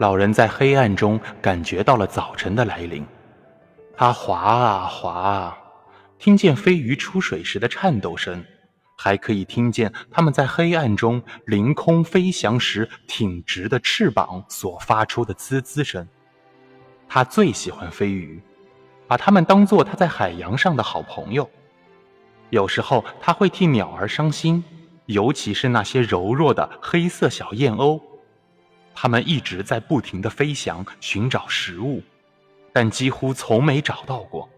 老人在黑暗中感觉到了早晨的来临。他划啊划啊，听见飞鱼出水时的颤抖声，还可以听见它们在黑暗中凌空飞翔时挺直的翅膀所发出的滋滋声。他最喜欢飞鱼，把它们当做他在海洋上的好朋友。有时候他会替鸟儿伤心，尤其是那些柔弱的黑色小燕鸥。它们一直在不停地飞翔，寻找食物。但几乎从没找到过，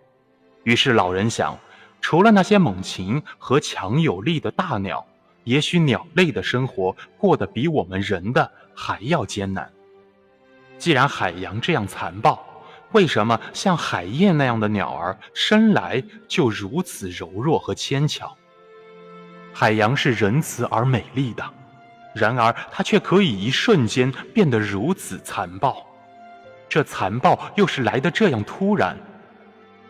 于是老人想，除了那些猛禽和强有力的大鸟，也许鸟类的生活过得比我们人的还要艰难。既然海洋这样残暴，为什么像海燕那样的鸟儿生来就如此柔弱和纤巧？海洋是仁慈而美丽的，然而它却可以一瞬间变得如此残暴。这残暴又是来得这样突然。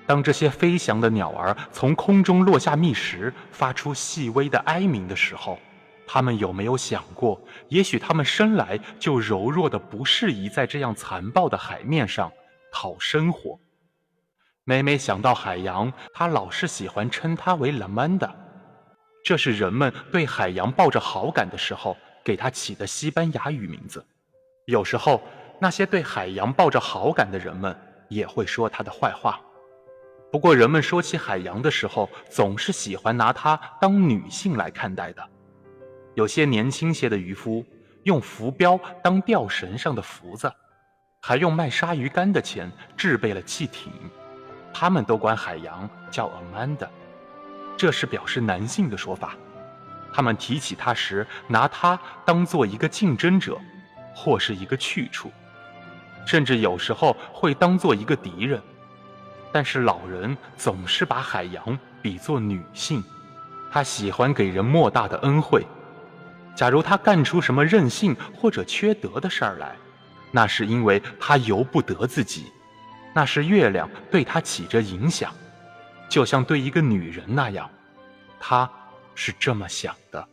当这些飞翔的鸟儿从空中落下觅食，发出细微的哀鸣的时候，它们有没有想过，也许它们生来就柔弱的不适宜在这样残暴的海面上讨生活？每每想到海洋，他老是喜欢称它为 La Manda，这是人们对海洋抱着好感的时候给它起的西班牙语名字。有时候。那些对海洋抱着好感的人们也会说它的坏话。不过，人们说起海洋的时候，总是喜欢拿它当女性来看待的。有些年轻些的渔夫用浮标当钓绳上的浮子，还用卖鲨鱼干的钱制备了汽艇。他们都管海洋叫 Amanda，这是表示男性的说法。他们提起它时，拿它当做一个竞争者，或是一个去处。甚至有时候会当做一个敌人，但是老人总是把海洋比作女性，他喜欢给人莫大的恩惠。假如他干出什么任性或者缺德的事儿来，那是因为他由不得自己，那是月亮对他起着影响，就像对一个女人那样，他是这么想的。